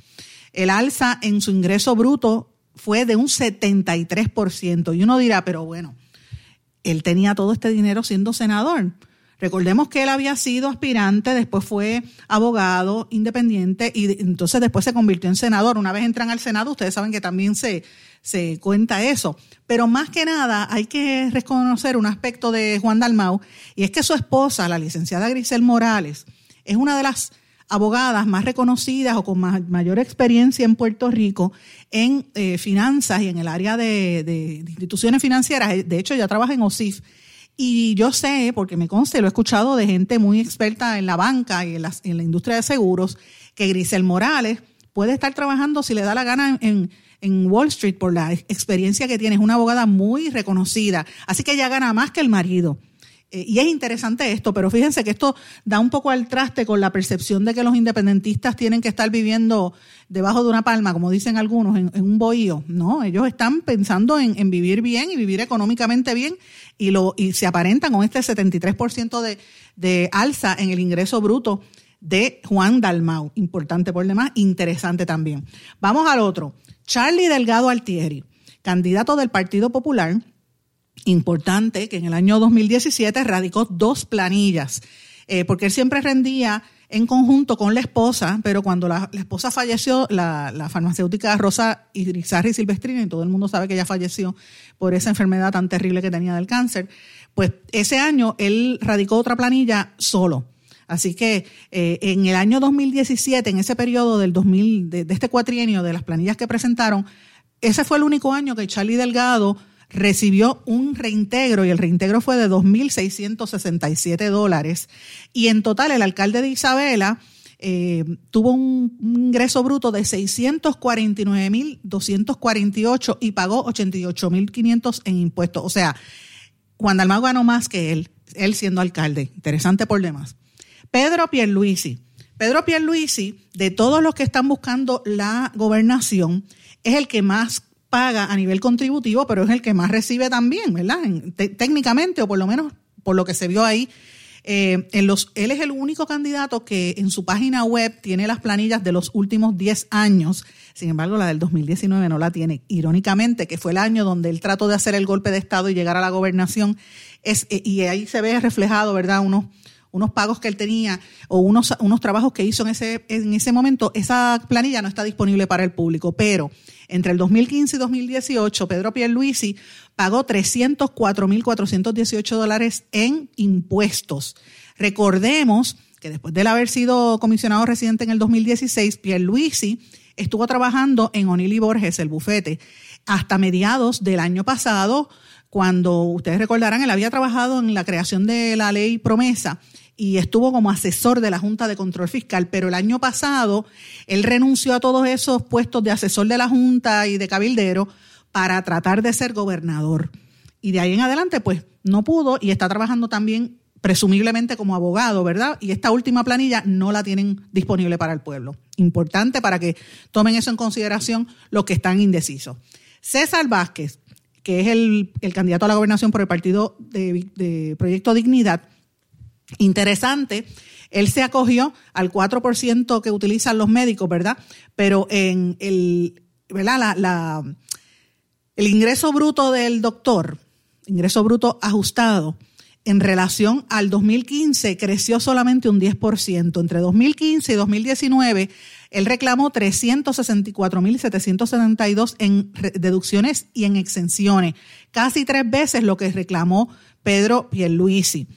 El alza en su ingreso bruto fue de un 73%. Y uno dirá, pero bueno, él tenía todo este dinero siendo senador. Recordemos que él había sido aspirante, después fue abogado independiente y entonces después se convirtió en senador. Una vez entran al Senado, ustedes saben que también se, se cuenta eso. Pero más que nada hay que reconocer un aspecto de Juan Dalmau y es que su esposa, la licenciada Grisel Morales, es una de las abogadas más reconocidas o con mayor experiencia en Puerto Rico en eh, finanzas y en el área de, instituciones financieras. De hecho, ella trabaja en OSIF. Y yo sé, porque me consta, lo he escuchado de gente muy experta en la banca y en la, en la industria de seguros, que Grisel Morales puede estar trabajando si le da la gana en, en Wall Street por la experiencia que tiene. Es una abogada muy reconocida, así que ella gana más que el marido. Eh, y es interesante esto, pero fíjense que esto da un poco al traste con la percepción de que los independentistas tienen que estar viviendo debajo de una palma, como dicen algunos, en, un bohío. No, ellos están pensando en, vivir bien y vivir económicamente bien y, lo, y se aparentan con este 73% de, de alza en el ingreso bruto de Juan Dalmau. Importante por demás, interesante también. Vamos al otro. Charlie Delgado Altieri, candidato del Partido Popular, importante que en el año 2017 radicó dos planillas, eh, porque él siempre rendía en conjunto con la esposa, pero cuando la, esposa falleció, la, farmacéutica Rosa Irizarry Silvestrini, y todo el mundo sabe que ella falleció por esa enfermedad tan terrible que tenía del cáncer, pues ese año él radicó otra planilla solo. Así que eh, en el año 2017, en ese periodo del 2000, de, este cuatrienio de las planillas que presentaron, ese fue el único año que Charlie Delgado recibió un reintegro y el reintegro fue de 2.667 dólares. Y en total el alcalde de Isabela eh, tuvo un, ingreso bruto de 649.248 y pagó 88.500 en impuestos. O sea, Juan Dalmau ganó más que él, él siendo alcalde. Interesante por demás. Pedro Pierluisi. Pedro Pierluisi, de todos los que están buscando la gobernación, es el que más paga a nivel contributivo, pero es el que más recibe también, ¿verdad? técnicamente, o por lo menos por lo que se vio ahí, eh, en los, él es el único candidato que en su página web tiene las planillas de los últimos 10 años. Sin embargo, la del 2019 no la tiene. Irónicamente, que fue el año donde él trató de hacer el golpe de Estado y llegar a la gobernación. Es, eh, y ahí se ve reflejado, ¿verdad? Unos, unos pagos que él tenía o unos, unos trabajos que hizo en ese, en ese momento. Esa planilla no está disponible para el público, pero entre el 2015 y 2018, Pedro Pierluisi pagó 304.418 dólares en impuestos. Recordemos que después de haber sido comisionado residente en el 2016, Pierluisi estuvo trabajando en O'Neill y Borges, el bufete, hasta mediados del año pasado, cuando ustedes recordarán, él había trabajado en la creación de la ley promesa y estuvo como asesor de la Junta de Control Fiscal, pero el año pasado él renunció a todos esos puestos de asesor de la Junta y de cabildero para tratar de ser gobernador. Y de ahí en adelante, pues no pudo y está trabajando también presumiblemente como abogado, ¿verdad? Y esta última planilla no la tienen disponible para el pueblo. Importante para que tomen eso en consideración los que están indecisos. César Vázquez, que es el, candidato a la gobernación por el partido de, de Proyecto Dignidad, interesante, él se acogió al 4% que utilizan los médicos, ¿verdad? Pero en el, ¿verdad? La, el ingreso bruto del doctor, ingreso bruto ajustado, en relación al 2015 creció solamente un 10%. Entre 2015 y 2019, él reclamó 364.772 en deducciones y en exenciones, casi tres veces lo que reclamó Pedro Pierluisi.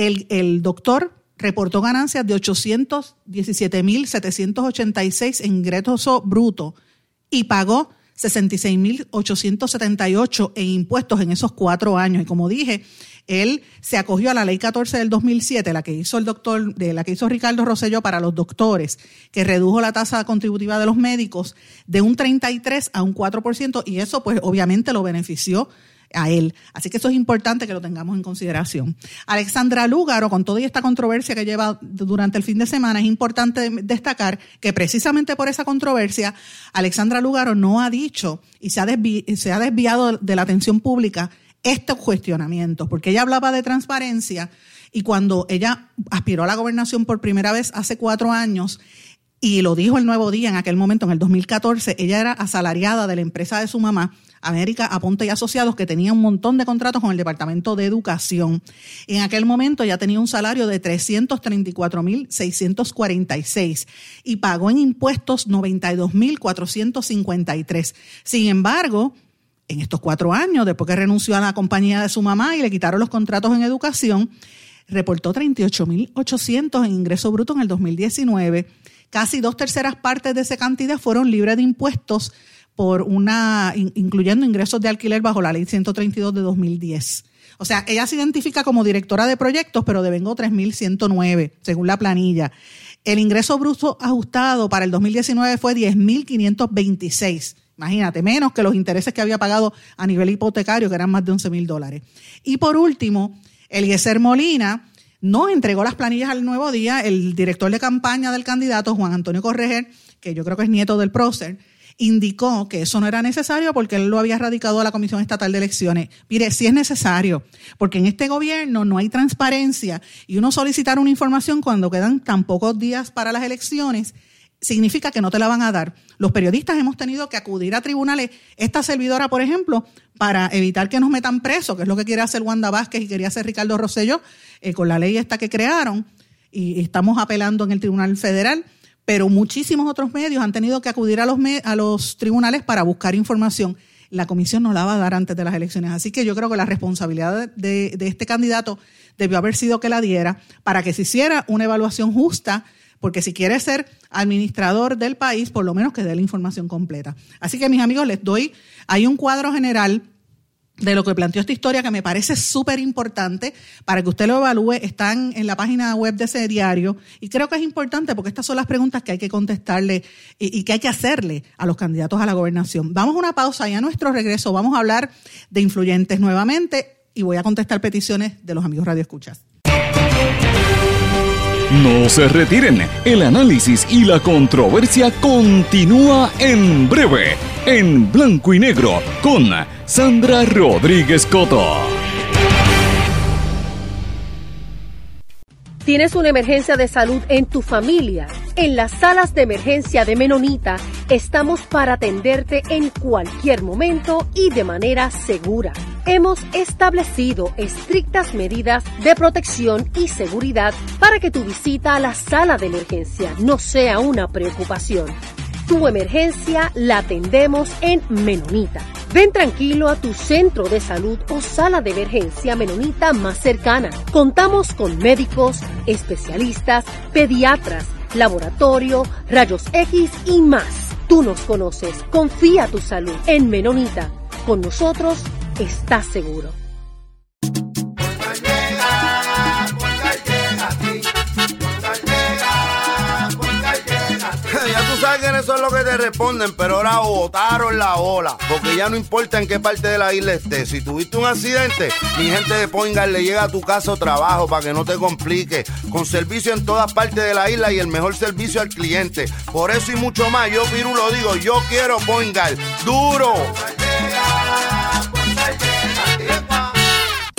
El, doctor reportó ganancias de 817.786 en ingreso bruto y pagó 66.878 en impuestos en esos cuatro años. Y como dije, él se acogió a la ley 14 del 2007, la que hizo el doctor, de la que hizo Ricardo Rosselló para los doctores, que redujo la tasa contributiva de los médicos de un 33 a un 4%, y eso pues obviamente lo benefició a él. Así que eso es importante que lo tengamos en consideración. Alexandra Lúgaro, con toda esta controversia que lleva durante el fin de semana, es importante destacar que precisamente por esa controversia, Alexandra Lúgaro no ha dicho y se ha, se ha desviado de la atención pública estos cuestionamientos, porque ella hablaba de transparencia y cuando ella aspiró a la gobernación por primera vez hace cuatro años, y lo dijo el Nuevo Día en aquel momento, en el 2014, ella era asalariada de la empresa de su mamá, América Aponte y Asociados, que tenía un montón de contratos con el Departamento de Educación. En aquel momento ya tenía un salario de 334.646 y pagó en impuestos 92.453. Sin embargo, en estos cuatro años, después que renunció a la compañía de su mamá y le quitaron los contratos en educación, reportó 38.800 en ingreso bruto en el 2019. Casi dos terceras partes de esa cantidad fueron libres de impuestos por una, incluyendo ingresos de alquiler bajo la ley 132 de 2010. O sea, ella se identifica como directora de proyectos, pero devengó 3.109, según la planilla. El ingreso bruto ajustado para el 2019 fue 10.526. Imagínate, menos que los intereses que había pagado a nivel hipotecario, que eran más de 11 mil dólares. Y por último, Eliezer Molina no entregó las planillas al nuevo día. El director de campaña del candidato, Juan Antonio Correger, que yo creo que es nieto del prócer, indicó que eso no era necesario porque él lo había radicado a la Comisión Estatal de Elecciones. Mire, sí es necesario, porque en este gobierno no hay transparencia y uno solicitar una información cuando quedan tan pocos días para las elecciones significa que no te la van a dar. Los periodistas hemos tenido que acudir a tribunales. Esta servidora, por ejemplo, para evitar que nos metan presos, que es lo que quiere hacer Wanda Vázquez y quería hacer Ricardo Rosselló, eh, con la ley esta que crearon, y estamos apelando en el Tribunal Federal, pero muchísimos otros medios han tenido que acudir a los, tribunales para buscar información. La comisión no la va a dar antes de las elecciones. Así que yo creo que la responsabilidad de este candidato debió haber sido que la diera para que se hiciera una evaluación justa porque si quiere ser administrador del país, por lo menos que dé la información completa. Así que mis amigos, les doy, hay un cuadro general de lo que planteó esta historia que me parece súper importante para que usted lo evalúe. Están en la página web de ese diario y creo que es importante porque estas son las preguntas que hay que contestarle y, y que hay que hacerle a los candidatos a la gobernación. Vamos a una pausa y a nuestro regreso vamos a hablar de influyentes nuevamente y voy a contestar peticiones de los amigos Radio Escuchas. No se retiren, el análisis y la controversia continúa en breve, en blanco y negro, con Sandra Rodríguez Coto. ¿Tienes una emergencia de salud en tu familia? En las salas de emergencia de Menonita estamos para atenderte en cualquier momento y de manera segura. Hemos establecido estrictas medidas de protección y seguridad para que tu visita a la sala de emergencia no sea una preocupación. Tu emergencia la atendemos en Menonita. Ven tranquilo a tu centro de salud o sala de emergencia menonita más cercana. Contamos con médicos, especialistas, pediatras, laboratorio, rayos X y más. Tú nos conoces. Confía tu salud en Menonita. Con nosotros estás seguro. Eso es lo que te responden, pero ahora botaron la ola. Porque ya no importa en qué parte de la isla estés. Si tuviste un accidente, mi gente de Poingal le llega a tu casa o trabajo para que no te complique. Con servicio en todas partes de la isla y el mejor servicio al cliente. Por eso y mucho más, yo Piru lo digo, yo quiero Poingal. ¡Duro!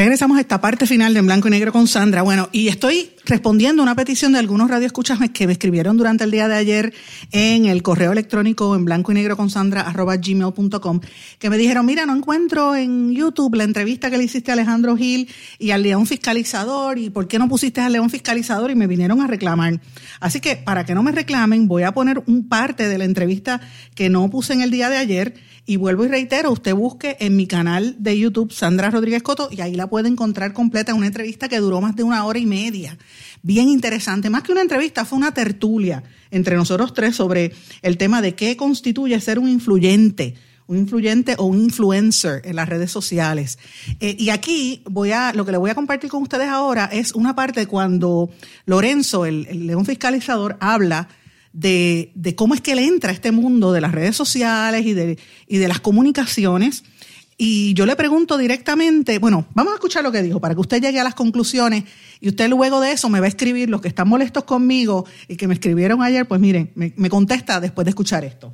Regresamos a esta parte final de En Blanco y Negro con Sandra. Bueno, y estoy respondiendo a una petición de algunos radioescuchas que me escribieron durante el día de ayer en el correo electrónico en blanco y negro con Sandra arroba gmail.com, que me dijeron, mira, no encuentro en YouTube la entrevista que le hiciste a Alejandro Gil y al León Fiscalizador, y por qué no pusiste al León Fiscalizador y me vinieron a reclamar. Así que para que no me reclamen, voy a poner un parte de la entrevista que no puse en el día de ayer y vuelvo y reitero, usted busque en mi canal de YouTube Sandra Rodríguez Coto y ahí la puede encontrar completa, una entrevista que duró más de una hora y media. Bien interesante, más que una entrevista, fue una tertulia entre nosotros tres sobre el tema de qué constituye ser un influyente, un influyente o un influencer en las redes sociales. Eh, y aquí voy a, lo que le voy a compartir con ustedes ahora es una parte cuando Lorenzo, el, el león fiscalizador, habla de, cómo es que él entra a este mundo de las redes sociales y de, y de las comunicaciones. Y yo le pregunto directamente, bueno, vamos a escuchar lo que dijo para que usted llegue a las conclusiones y usted luego de eso me va a escribir los que están molestos conmigo y que me escribieron ayer, pues miren, me, me contesta después de escuchar esto.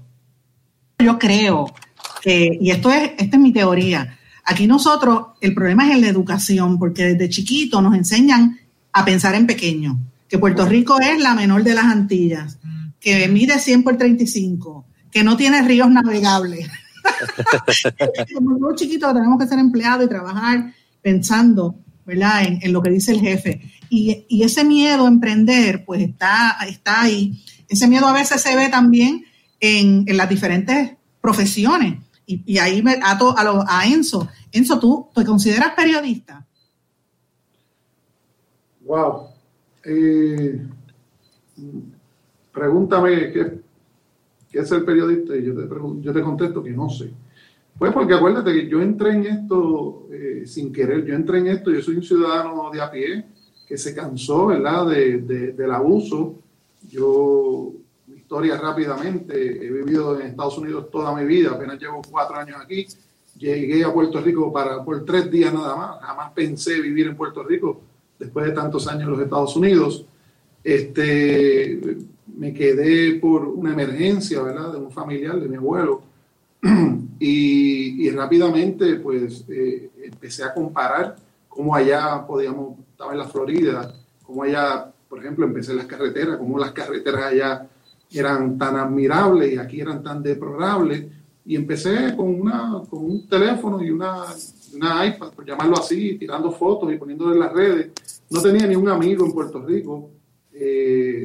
Yo creo que, y esto es, esta es mi teoría, aquí nosotros el problema es en la educación, porque desde chiquito nos enseñan a pensar en pequeño, que Puerto Rico es la menor de las Antillas que mide 100 por 35, que no tiene ríos navegables. Como los chiquitos tenemos que ser empleados y trabajar pensando ¿verdad? En, lo que dice el jefe. Y, y, ese miedo a emprender, pues está, está ahí. Ese miedo a veces se ve también en, en las diferentes profesiones. Y, y ahí me ato a, lo, a Enzo. Enzo, ¿tú te consideras periodista? Wow. Eh, pregúntame qué, es ser periodista y yo te, yo te contesto que no sé. Pues porque acuérdate que yo entré en esto eh, sin querer, yo entré en esto, yo soy un ciudadano de a pie que se cansó, ¿verdad?, de, del abuso. Yo, mi historia rápidamente, he vivido en Estados Unidos toda mi vida, apenas llevo cuatro años aquí, llegué a Puerto Rico para, por tres días nada más, jamás pensé vivir en Puerto Rico después de tantos años en los Estados Unidos. Este, me quedé por una emergencia, ¿verdad? De un familiar, de mi abuelo. Y, rápidamente, pues, eh, empecé a comparar cómo allá podíamos, estaba en la Florida, cómo allá, por ejemplo, empecé las carreteras, cómo las carreteras allá eran tan admirables y aquí eran tan deplorables. Y empecé con, una, con un teléfono y una, una iPad, por llamarlo así, tirando fotos y poniéndolo en las redes. No tenía ni un amigo en Puerto Rico. Eh,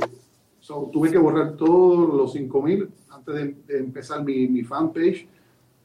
tuve que borrar todos los 5000 antes de, empezar mi, mi, fanpage.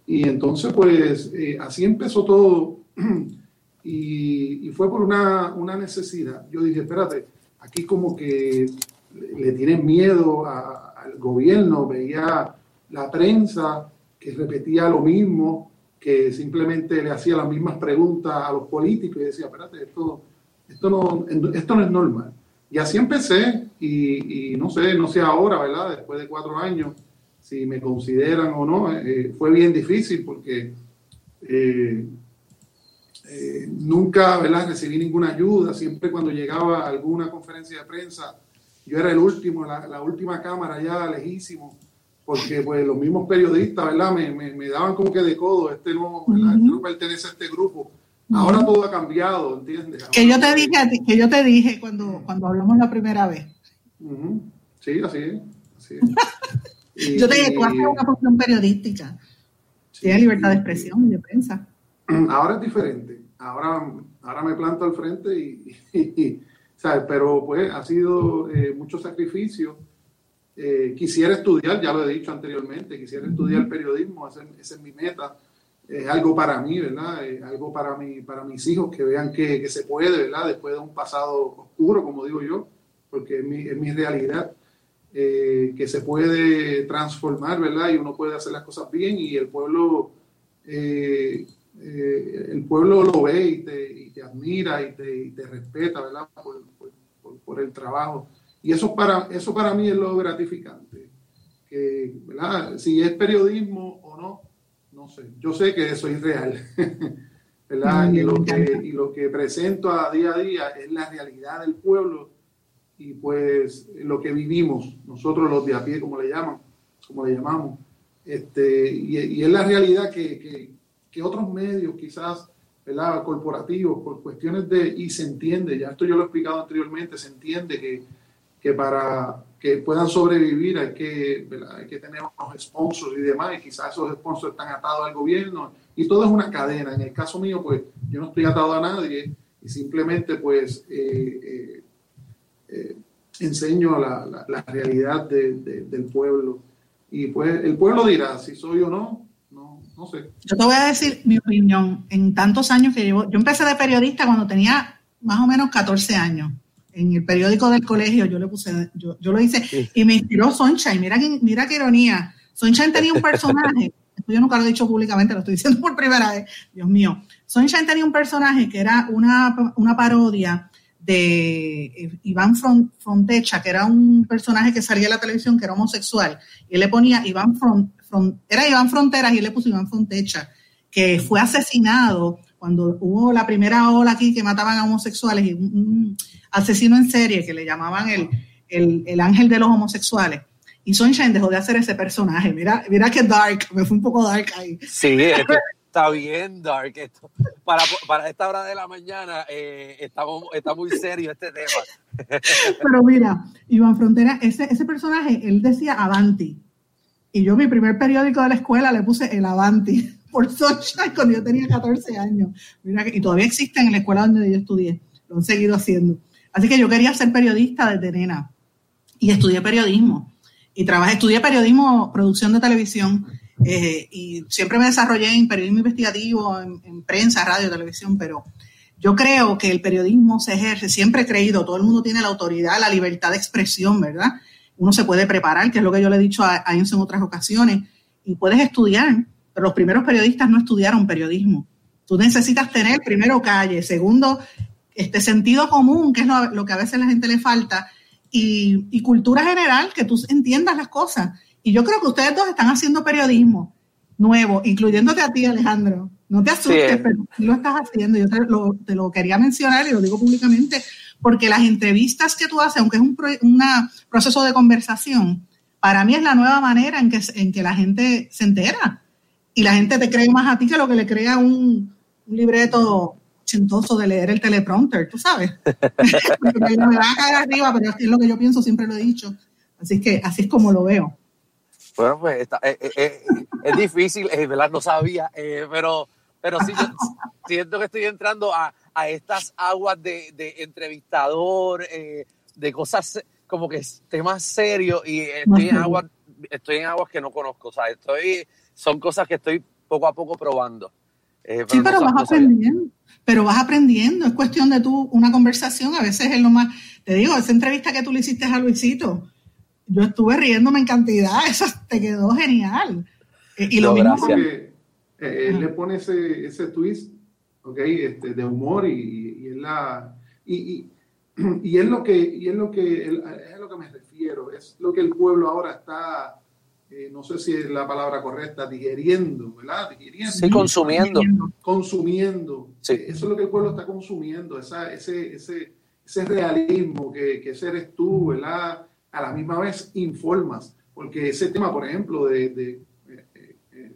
Y entonces, pues, eh, así empezó todo. y, fue por una, una, necesidad. Yo dije, espérate, aquí como que le, tienen miedo al gobierno, veía la prensa que repetía lo mismo, que simplemente le hacía las mismas preguntas a los políticos y decía, espérate, esto, esto, no, esto no es normal. Y así empecé y, no sé, no sé ahora, ¿verdad? Después de cuatro años, si me consideran o no, eh, fue bien difícil porque eh, eh, nunca, ¿verdad? Recibí ninguna ayuda, siempre cuando llegaba a alguna conferencia de prensa, yo era el último, la, última cámara ya lejísimo, porque pues los mismos periodistas, ¿verdad? Me, me, daban como que de codo, este no, este no pertenece a este grupo Ahora todo ha cambiado, ¿entiendes? que yo te dije que yo te dije cuando, cuando hablamos la primera vez. Sí, así es. yo te dije, tú haces una función periodística. Tienes libertad de expresión y de prensa. Ahora es diferente. Ahora, ahora me planto al frente y, ¿sabes? Pero pues ha sido eh, mucho sacrificio. Eh, quisiera estudiar, ya lo he dicho anteriormente, quisiera estudiar periodismo, esa es mi meta es algo para mí, ¿verdad? Es algo para, mí, para mis hijos que vean que, que, se puede, ¿verdad? Después de un pasado oscuro, como digo yo, porque es mi, es mi realidad, eh, que se puede transformar, ¿verdad? Y uno puede hacer las cosas bien y el pueblo, eh, eh, el pueblo lo ve y te, y te admira y te, y te, respeta, ¿verdad? Por, por, por, el trabajo. Y eso para, eso para mí es lo gratificante. Que, ¿verdad? Si es periodismo no, sé, yo sé que eso es real, ¿verdad? Y lo, que, y lo que presento a día a día es la realidad del pueblo y pues lo que vivimos, nosotros los de a pie, como le llaman, como le llamamos, este, y, es la realidad que, que, otros medios quizás, ¿verdad? corporativos, por cuestiones de, y se entiende, ya esto yo lo he explicado anteriormente, se entiende que, que para que puedan sobrevivir hay que, hay que tener unos sponsors y demás, y quizás esos sponsors están atados al gobierno, y todo es una cadena. En el caso mío, pues yo no estoy atado a nadie y simplemente pues eh, eh, eh, enseño la, la, realidad del pueblo. Y pues el pueblo dirá si soy o no, no, no sé. Yo te voy a decir mi opinión. En tantos años que llevo, yo empecé de periodista cuando tenía más o menos 14 años en el periódico del colegio, yo le puse, yo, yo lo hice y me inspiró Sunshine. Mira, mira qué ironía. Sunshine tenía un personaje, yo nunca lo he dicho públicamente, lo estoy diciendo por primera vez, Dios mío. Sunshine tenía un personaje que era una, una parodia de eh, Iván Frontecha, que era un personaje que salía en la televisión que era homosexual. Y él le ponía Iván Front, era Iván Fronteras y él le puso Iván Frontecha, que fue asesinado cuando hubo la primera ola aquí que mataban a homosexuales y un, asesino en serie que le llamaban el, el, ángel de los homosexuales. Y Sunshine dejó de hacer ese personaje. Mira, mira que dark, me fue un poco dark ahí. Sí, está bien dark. Esto. Para, para esta hora de la mañana eh, estamos, está muy serio este tema. Pero mira, Iván Frontera, ese, ese personaje, él decía Avanti. Y yo mi primer periódico de la escuela le puse el Avanti por Sunshine cuando yo tenía 14 años. Y todavía existe en la escuela donde yo estudié. Lo han seguido haciendo. Así que yo quería ser periodista desde nena y estudié periodismo. Y trabajé, estudié periodismo, producción de televisión eh, y siempre me desarrollé en periodismo investigativo, en, prensa, radio, televisión, pero yo creo que el periodismo se ejerce, siempre he creído, todo el mundo tiene la autoridad, la libertad de expresión, ¿verdad? Uno se puede preparar, que es lo que yo le he dicho a, a en otras ocasiones, y puedes estudiar, pero los primeros periodistas no estudiaron periodismo. Tú necesitas tener primero calle, segundo este sentido común, que es lo, que a veces a la gente le falta, y, cultura general, que tú entiendas las cosas. Y yo creo que ustedes dos están haciendo periodismo nuevo, incluyéndote a ti, Alejandro. No te asustes, pero tú lo estás haciendo. Yo te lo, quería mencionar y lo digo públicamente, porque las entrevistas que tú haces, aunque es un proceso de conversación, para mí es la nueva manera en que, en que la gente se entera. Y la gente te cree más a ti que lo que le crea un, un libreto chintoso de leer el teleprompter, tú sabes. me va a caer arriba, pero es lo que yo pienso, siempre lo he dicho. Así que así es como lo veo. Bueno, pues está, eh, eh, eh, es difícil, ¿verdad? No sabía, pero, pero sí, yo siento que estoy entrando a, a estas aguas de, de entrevistador, de cosas como que temas serios y estoy en, aguas, estoy en aguas que no conozco, o sea, estoy, son cosas que estoy poco a poco probando. Eh, sí, pero no, vas aprendiendo. Pero vas aprendiendo. Es cuestión de tú, una conversación. A veces es lo más. Te digo, esa entrevista que tú le hiciste a Luisito, yo estuve riéndome en cantidad. Eso te quedó genial. Eh, Y lo No, mismo gracias. con- Porque eh, él le pone ese, ese twist, ¿ok? Este, de humor y, y es la y, y, y es lo que y es lo que es lo que me refiero, es lo que el pueblo ahora está, eh, no sé si es la palabra correcta, digeriendo, ¿verdad? Digeriendo. Sí, consumiendo. consumiendo. Sí. Eh, Eso es lo que el pueblo está consumiendo, esa, ese, ese, ese realismo que, que ese eres tú, ¿verdad? A la misma vez informas, porque ese tema, por ejemplo, de, de, eh,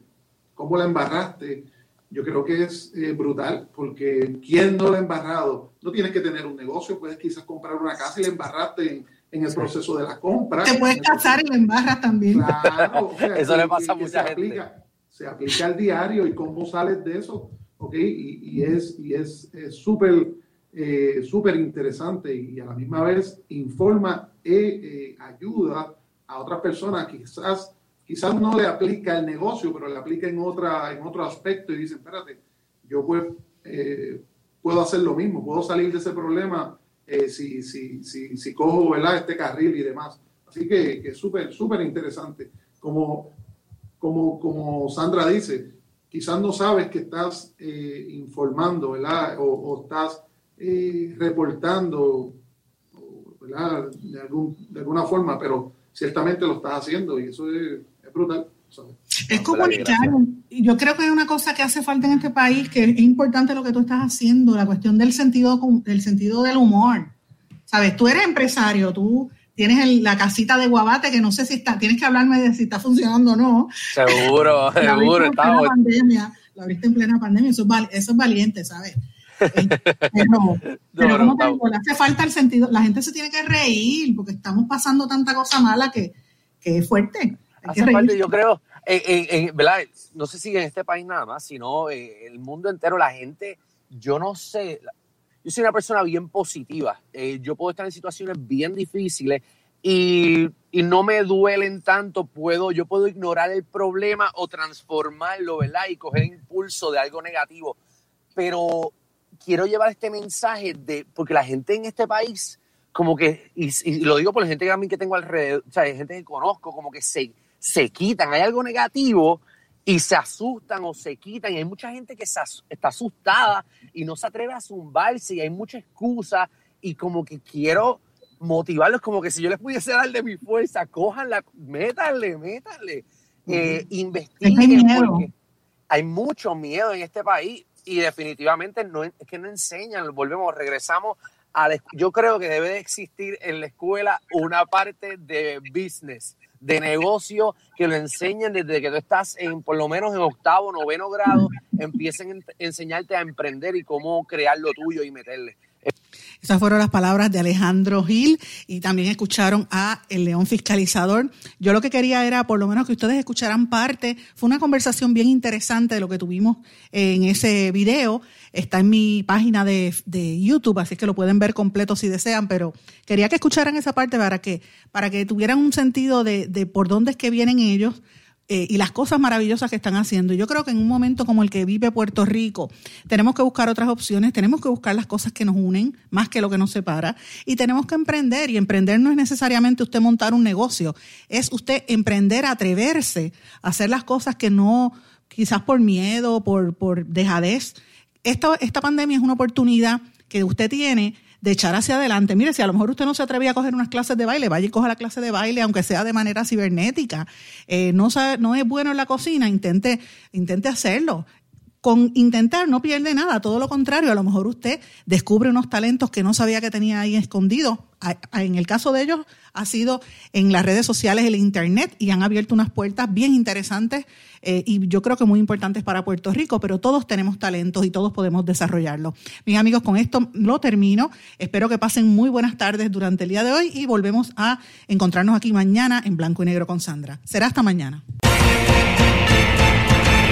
cómo la embarraste, yo creo que es eh, brutal, porque ¿quién no la ha embarrado? No tienes que tener un negocio, puedes quizás comprar una casa y la embarraste en, en el proceso de la compra. te puedes casar y la embarras también. Claro, o sea, Eso le que- pasa a mucha se gente. Aplica, se aplica al diario y cómo sales de eso, ¿ok? Y, y es y es es súper eh, súper interesante y a la misma vez informa e eh, ayuda a otras personas quizás quizás no le aplica el negocio, pero le aplica en otra en otro aspecto y dice, espérate, yo pues eh, puedo hacer lo mismo, puedo salir de ese problema eh, si, si, si, si cojo ¿verdad? este carril y demás. Así que, que es súper, súper interesante. Como, como, como Sandra dice, quizás no sabes que estás eh, informando, ¿verdad? O, estás eh, reportando, ¿verdad? De, algún, de alguna forma, pero ciertamente lo estás haciendo y eso es, es brutal. ¿sabes? Es No, ¿verdad que comunicar. Yo creo que es una cosa que hace falta en este país, que es importante lo que tú estás haciendo, la cuestión del sentido, del sentido del humor. Sabes, tú eres empresario, tú tienes el- la casita de Guabate, que no sé si está, tienes que hablarme de si está funcionando o no. Seguro, La seguro. en plena Estamos, pandemia, la abriste en plena pandemia, eso es, val- eso es valiente, ¿sabes? Pero, pero pero como te estamos- digo, le hace falta el sentido, la gente se tiene que reír porque estamos pasando tanta cosa mala que, que es fuerte. Hace reírse. yo creo, No sé si en este país nada más, sino eh, el mundo entero, la gente, yo no sé, yo soy una persona bien positiva, eh, yo puedo estar en situaciones bien difíciles y, no me duelen tanto, puedo, yo puedo ignorar el problema o transformarlo, ¿verdad? Y coger impulso de algo negativo, pero quiero llevar este mensaje de, porque la gente en este país, como que, y, y lo digo por la gente que a mí que tengo alrededor, o sea, hay gente que conozco, como que se, se quitan, hay algo negativo y se asustan o se quitan. Y hay mucha gente que as- está asustada y no se atreve a zumbarse y hay mucha excusa y como que quiero motivarlos como que si yo les pudiese dar de mi fuerza, cójanla, métanle, métanle, eh, investiguen hay porque hay mucho miedo en este país y definitivamente no es que no enseñan, volvemos, regresamos a la, yo creo que debe de existir en la escuela una parte de business, de negocio que lo enseñen desde que tú estás en por lo menos en octavo, noveno grado, empiecen a en- enseñarte a emprender y cómo crear lo tuyo y meterle. Esas fueron las palabras de Alejandro Gil y también escucharon a el León Fiscalizador. Yo lo que quería era por lo menos que ustedes escucharan parte. Fue una conversación bien interesante de lo que tuvimos en ese video. Está en mi página de, de YouTube, así que lo pueden ver completo si desean, pero quería que escucharan esa parte para que, para que tuvieran un sentido de, de por dónde es que vienen ellos eh, y las cosas maravillosas que están haciendo. Yo creo que en un momento como el que vive Puerto Rico, tenemos que buscar otras opciones, tenemos que buscar las cosas que nos unen más que lo que nos separa y tenemos que emprender. Y emprender no es necesariamente usted montar un negocio, es usted emprender, atreverse a hacer las cosas que no, quizás por miedo, por, por dejadez. Esta, esta pandemia es una oportunidad que usted tiene de echar hacia adelante. Mire, si a lo mejor usted no se atrevía a coger unas clases de baile, vaya y coja la clase de baile, aunque sea de manera cibernética. Eh, no, sabe, no es bueno en la cocina, intente, intente hacerlo. Con intentar no pierde nada, todo lo contrario, a lo mejor usted descubre unos talentos que no sabía que tenía ahí escondidos. En el caso de ellos ha sido en las redes sociales, el internet, y han abierto unas puertas bien interesantes eh, y yo creo que muy importantes para Puerto Rico, pero todos tenemos talentos y todos podemos desarrollarlo. Mis amigos, con esto lo termino. Espero que pasen muy buenas tardes durante el día de hoy y volvemos a encontrarnos aquí mañana en Blanco y Negro con Sandra. Será hasta mañana.